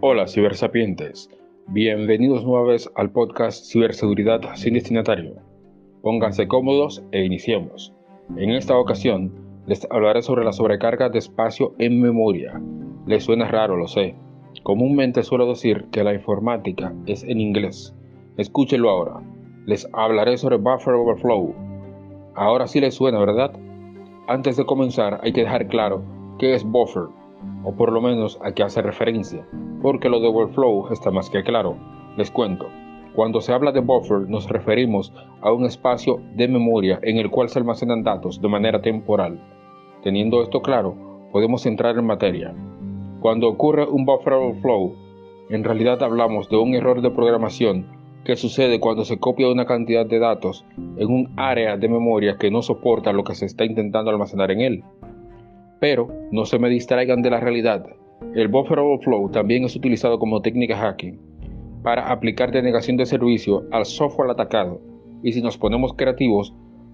Hola cibersapientes, bienvenidos nueva vez al podcast Ciberseguridad sin destinatario. Pónganse cómodos e iniciemos. En esta ocasión les hablaré sobre la sobrecarga de espacio en memoria. Les suena raro, lo sé. Comúnmente suelo decir que la informática es en inglés. Escúchenlo ahora. Les hablaré sobre buffer overflow. Ahora sí les suena, ¿verdad? Antes de comenzar hay que dejar claro qué es buffer o por lo menos a qué hace referencia, porque lo de overflow está más que claro. Les cuento, cuando se habla de buffer nos referimos a un espacio de memoria en el cual se almacenan datos de manera temporal. Teniendo esto claro, podemos entrar en materia. Cuando ocurre un buffer overflow, en realidad hablamos de un error de programación que sucede cuando se copia una cantidad de datos en un área de memoria que no soporta lo que se está intentando almacenar en él. Pero no se me distraigan de la realidad. El buffer overflow también es utilizado como técnica hacking para aplicar denegación de servicio al software atacado y si nos ponemos creativos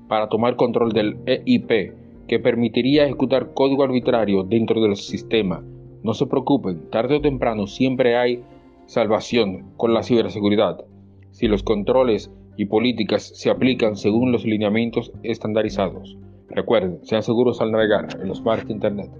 para tomar control del EIP que permitiría ejecutar código arbitrario dentro del sistema. No se preocupen, tarde o temprano siempre hay salvación con la ciberseguridad si los controles y políticas se aplican según los lineamientos estandarizados. Recuerden, sean seguros al navegar en los mares Internet.